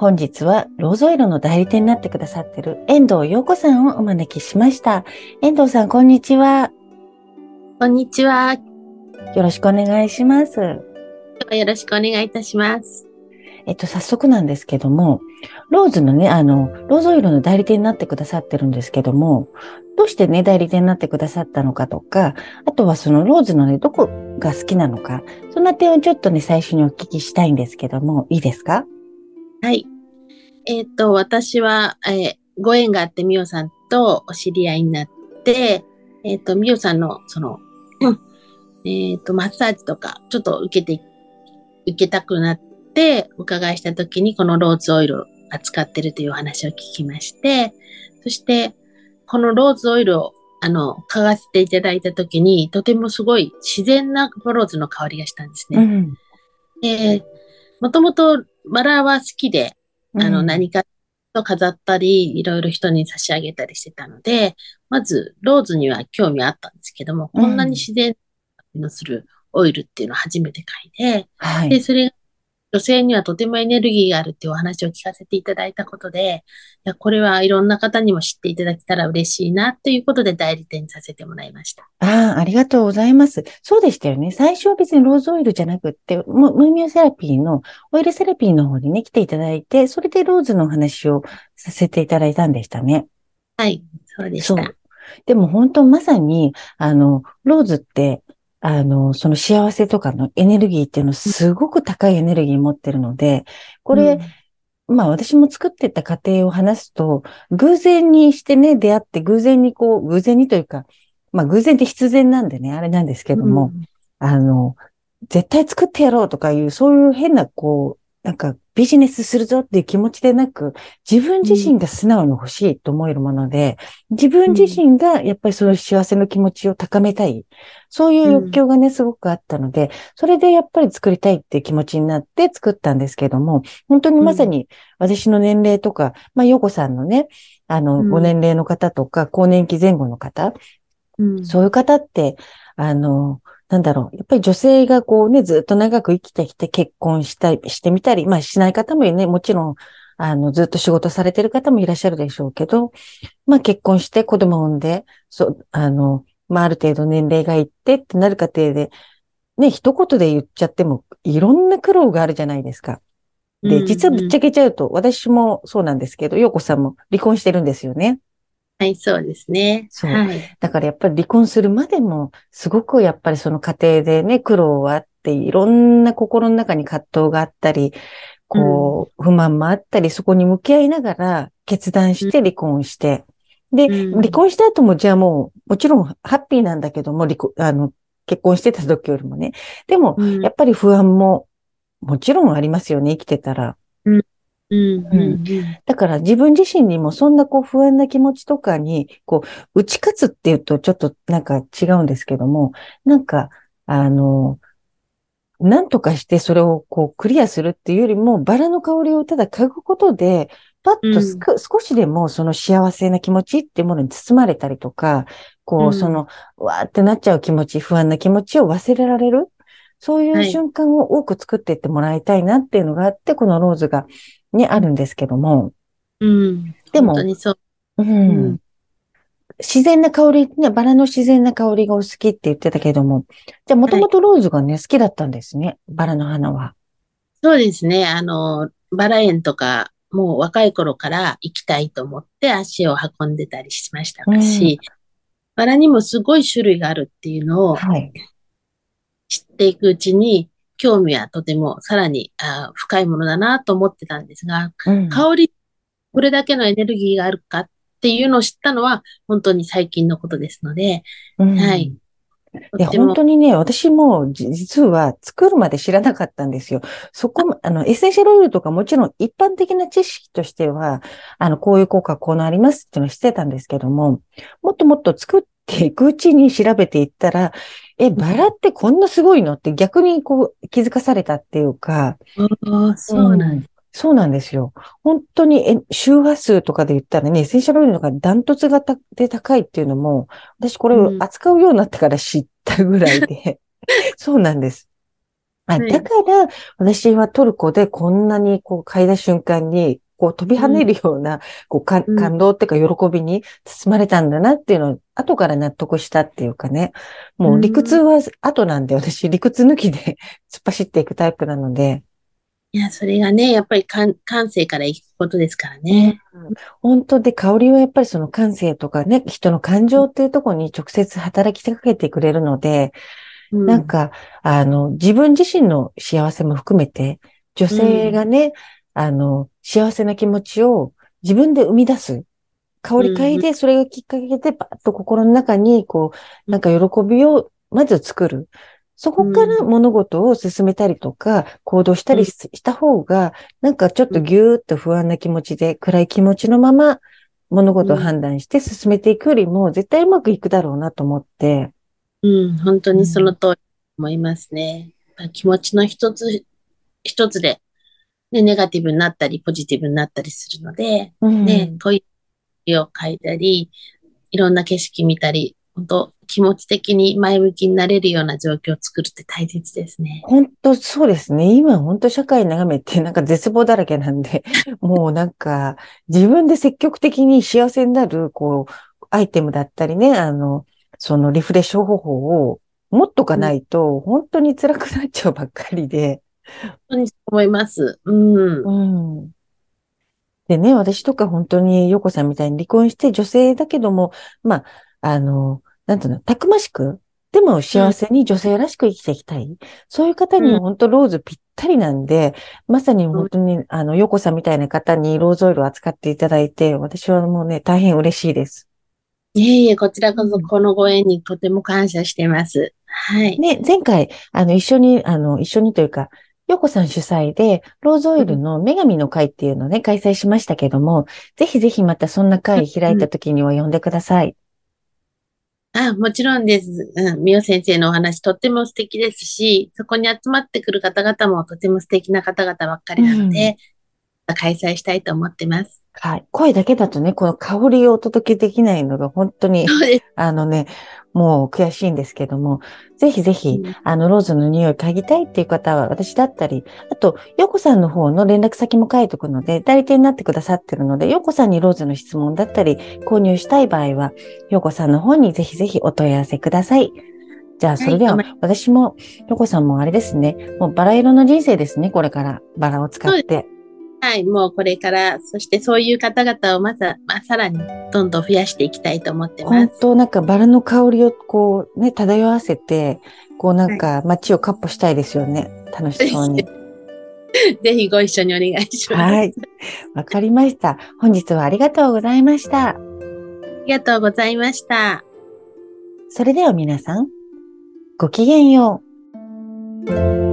本日はローズオイルの代理店になってくださっている遠藤陽子さんをお招きしました遠藤さんこんにちはこんにちは。よろしくお願いします。よろしくお願いいたします。えっと、早速なんですけども、ローズのね、あの、ローズオイルの代理店になってくださってるんですけども、どうしてね、代理店になってくださったのかとか、あとはそのローズのね、どこが好きなのか、そんな点をちょっとね、最初にお聞きしたいんですけども、いいですか？はい。えっ、と、私は、えーご縁があって、みおさんとお知り合いになって、えっ、と、みおさんの、その、うんえっ、と、マッサージとか、ちょっと受けて、受けたくなって、お伺いしたときに、このローズオイルを扱ってるというお話を聞きまして、そして、このローズオイルを、あの、嗅がせていただいたときに、とてもすごい自然なローズの香りがしたんですね。ん。で、もともとバラは好きで、あの、うん何かと飾ったり、いろいろ人に差し上げたりしてたので、まず、ローズには興味あったんですけども、こんなに自然のするオイルっていうのを初めて嗅いで、はい。で、それが女性にはとてもエネルギーがあるっていうお話を聞かせていただいたことで、いや、これはいろんな方にも知っていただけたら嬉しいなということで代理店にさせてもらいました。ああ、ありがとうございます。そうでしたよね。最初は別にローズオイルじゃなくって、ムムーミオセラピーの、オイルセラピーの方にね、来ていただいて、それでローズのお話をさせていただいたんでしたね。はい、そうでした。。でも本当まさに、あの、ローズって、あの、その幸せとかのエネルギーっていうのすごく高いエネルギー持ってるので、これ、まあ私も作ってた過程を話すと、偶然にしてね、出会って偶然にこう、偶然にというか、まあ偶然って必然なんでね、あれなんですけども、あの、絶対作ってやろうとかいう、そういう変な、こう、なんかビジネスするぞっていう気持ちでなく、自分自身が素直に欲しいと思えるもので、自分自身がやっぱりその幸せの気持ちを高めたい。そういう欲求がね、すごくあったので、それでやっぱり作りたいっていう気持ちになって作ったんですけども、本当にまさに私の年齢とか、まあ、ヨコさんのね、あの、うん。ご年齢の方とか、更年期前後の方、うん。そういう方って、あの、なんだろう。やっぱり女性がこうね、ずっと長く生きてきて結婚したり、してみたり、まあしない方もね、もちろん、あの、ずっと仕事されてる方もいらっしゃるでしょうけど、まあ結婚して子供を産んで、そう、あの、まあある程度年齢がいってってなる過程で、ね、一言で言っちゃっても、いろんな苦労があるじゃないですか。で、実はぶっちゃけちゃうと、私もそうなんですけど、洋子さんも離婚してるんですよね。はい、そうですね。そうはい。だからやっぱり離婚するまでも、すごくやっぱりその過程でね、苦労はあって、いろんな心の中に葛藤があったり、こう、不満もあったり、そこに向き合いながら決断して離婚して、で、うん離婚した後も、じゃあもう、もちろんハッピーなんだけども、離婚、あの、結婚してた時よりもね。でも、うんやっぱり不安も、もちろんありますよね、生きてたら。うんうんだから自分自身にもそんなこう不安な気持ちとかに、こう、打ち勝つっていうとちょっとなんか違うんですけども、なんか、あの、なんとかしてそれをこうクリアするっていうよりも、バラの香りをただ嗅ぐことで、パッとすく、少しでもその幸せな気持ちっていうものに包まれたりとか、こうん。う、その、わーってなっちゃう気持ち、不安な気持ちを忘れられる。そういうはい。瞬間を多く作っていってもらいたいなっていうのがあって、このローズが、にあるんですけども、うん。でも本当にそう。ううんん。自然な香り、ね、バラの自然な香りがお好きって言ってたけども、じゃあもともとローズがね、好きだったんですね。バラの花は。そうですね。あの、バラ園とか、もう若い頃から行きたいと思って足を運んでたりしましたし、バラにもすごい種類があるっていうのをはい。知っていくうちに、興味はとてもさらにあ深いものだなと思ってたんですが、うん。香り、これだけのエネルギーがあるかっていうのを知ったのは本当に最近のことですので、うん。はい。いや、本当にね、私も実は作るまで知らなかったんですよ。そこ、あ。の、エッセンシャルオイルとかもちろん一般的な知識としては、あの、こういう効果こうなりますっていうのを知ってたんですけども、もっともっと作っていくうちに調べていったら、え、バラってこんなすごいの？って逆にこう気づかされたっていうか。ああ、そうなんそうなんですよ。本当に、え、周波数とかで言ったらね、エッセンシャルオイルのがダントツがで高いっていうのも、私これを扱うようになってから知ったぐらいで、そうなんです。あ、だから、私はトルコでこんなにこう嗅いだ瞬間に、こう飛び跳ねるような、こう感動っていうか喜びに包まれたんだなっていうのを後から納得したっていうかね。もう理屈は後なんで、私。理屈抜きで 突っ走っていくタイプなので、いや、それがね、やっぱり感感性からいくことですからね。うん、本当で、香りはやっぱりその感性とかね、人の感情っていうところに直接働きかけてくれるので、うん、なんか、あの、自分自身の幸せも含めて、女性がね、うん、あの、幸せな気持ちを自分で生み出す。香り嗅いで、それがきっかけで、パッと心の中に、こう、なんか喜びをまず作る。そこから物事を進めたりとか、行動したりした方が、なんかちょっとぎゅーっと不安な気持ちで、暗い気持ちのまま物事を判断して進めていくよりも、絶対うまくいくだろうなと思って。うん、本当にその通り思いますね。気持ちの一つ、一つで、ね、ネガティブになったり、ポジティブになったりするので、うん、ね、問いを書いたり、いろんな景色見たり、本当気持ち的に前向きになれるような状況を作るって大切ですね。本当そうですね。今本当社会眺めてなんか絶望だらけなんで、もうなんか自分で積極的に幸せになる、こう、アイテムだったりね、あの、そのリフレッシュ方法を持っとかないと、本当に辛くなっちゃうばっかりで。本当にそう思います。うん。うん。でね、私とか本当にヨコさんみたいに離婚して女性だけども、まあ、あの、なんていうの、たくましく、でも幸せに女性らしく生きていきたい。うん、そういう方に本当ローズぴったりなんで、まさに本当に、あの、ヨコさんみたいな方にローズオイルを扱っていただいて、私はもうね、大変嬉しいです。いえいえ、こちらこそこのご縁にとても感謝してます。はい。ね、前回、あの、一緒に、あの、一緒にというか、ヨコさん主催で、ローズオイルの女神の会っていうのをね、開催しましたけども、ぜひぜひまたそんな会開いた時には呼んでください。あ、もちろんです。うん、みお先生のお話とっても素敵ですし、そこに集まってくる方々もとても素敵な方々ばっかりなので、うん、開催したいと思ってます。はい。声だけだとね、この香りをお届けできないのが本当に、あのね、もう悔しいんですけども、ぜひぜひ、うん、あの、ローズの匂い嗅ぎたいっていう方は、私だったり、あと、ヨコさんの方の連絡先も書いておくので、代理店になってくださってるので、ヨコさんにローズの質問だったり、購入したい場合は、ヨコさんの方にぜひぜひお問い合わせください。じゃあ、それでは、私も、ヨコさんもあれですね、もうバラ色の人生ですね、これから、バラを使って。はい、もうこれから、そしてそういう方々をまず、まあ、さらにどんどん増やしていきたいと思ってます。本当なんかバラの香りをこうね、漂わせて、こうなんか街をカッポしたいですよね。楽しそうに。ぜひご一緒にお願いします。はい。わかりました。本日はありがとうございました。ありがとうございました。それでは皆さん、ごきげんよう。